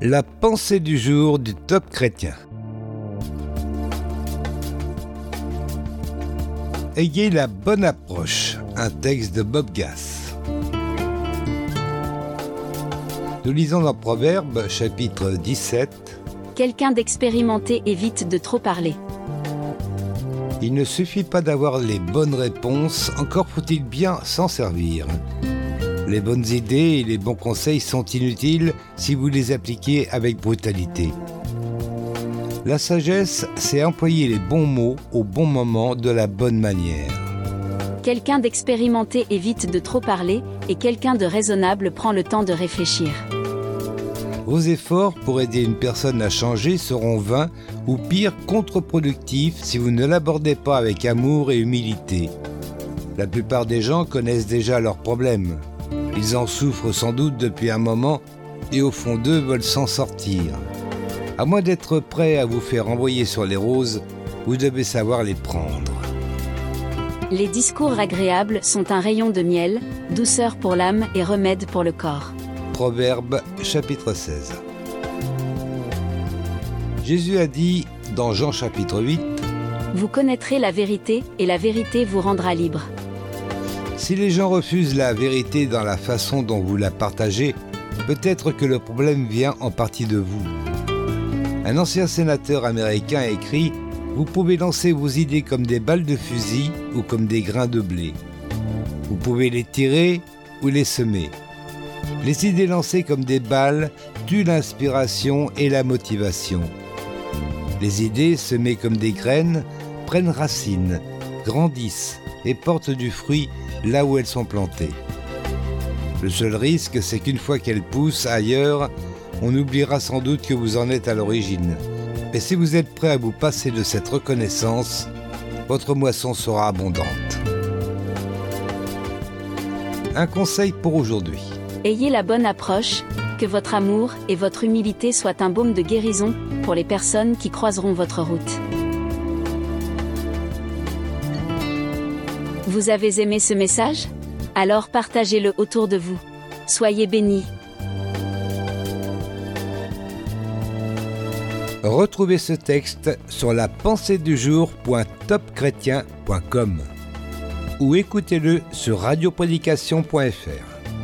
La pensée du jour du top chrétien. Ayez la bonne approche. Un texte de Bob Gass. Nous lisons dans Proverbe chapitre 17. Quelqu'un d'expérimenté évite de trop parler. Il ne suffit pas d'avoir les bonnes réponses, encore faut-il bien s'en servir. Les bonnes idées et les bons conseils sont inutiles si vous les appliquez avec brutalité. La sagesse, c'est employer les bons mots au bon moment de la bonne manière. Quelqu'un d'expérimenté évite de trop parler et quelqu'un de raisonnable prend le temps de réfléchir. Vos efforts pour aider une personne à changer seront vains ou pire contre-productifs si vous ne l'abordez pas avec amour et humilité. La plupart des gens connaissent déjà leurs problèmes. Ils en souffrent sans doute depuis un moment et au fond d'eux veulent s'en sortir. À moins d'être prêt à vous faire envoyer sur les roses, vous devez savoir les prendre. Les discours agréables sont un rayon de miel, douceur pour l'âme et remède pour le corps. Proverbe chapitre 16. Jésus a dit dans Jean chapitre 8, Vous connaîtrez la vérité et la vérité vous rendra libre. Si les gens refusent la vérité dans la façon dont vous la partagez, peut-être que le problème vient en partie de vous. Un ancien sénateur américain a écrit Vous pouvez lancer vos idées comme des balles de fusil ou comme des grains de blé. Vous pouvez les tirer ou les semer. Les idées lancées comme des balles tuent l'inspiration et la motivation. Les idées semées comme des graines prennent racine, grandissent et portent du fruit là où elles sont plantées. Le seul risque, c'est qu'une fois qu'elles poussent ailleurs, on oubliera sans doute que vous en êtes à l'origine. Mais si vous êtes prêt à vous passer de cette reconnaissance, votre moisson sera abondante. Un conseil pour aujourd'hui. Ayez la bonne approche, que votre amour et votre humilité soient un baume de guérison pour les personnes qui croiseront votre route. Vous avez aimé ce message? Alors partagez-le autour de vous. Soyez bénis. Retrouvez ce texte sur la pensée du jour.topchrétien.com ou écoutez-le sur radioprédication.fr.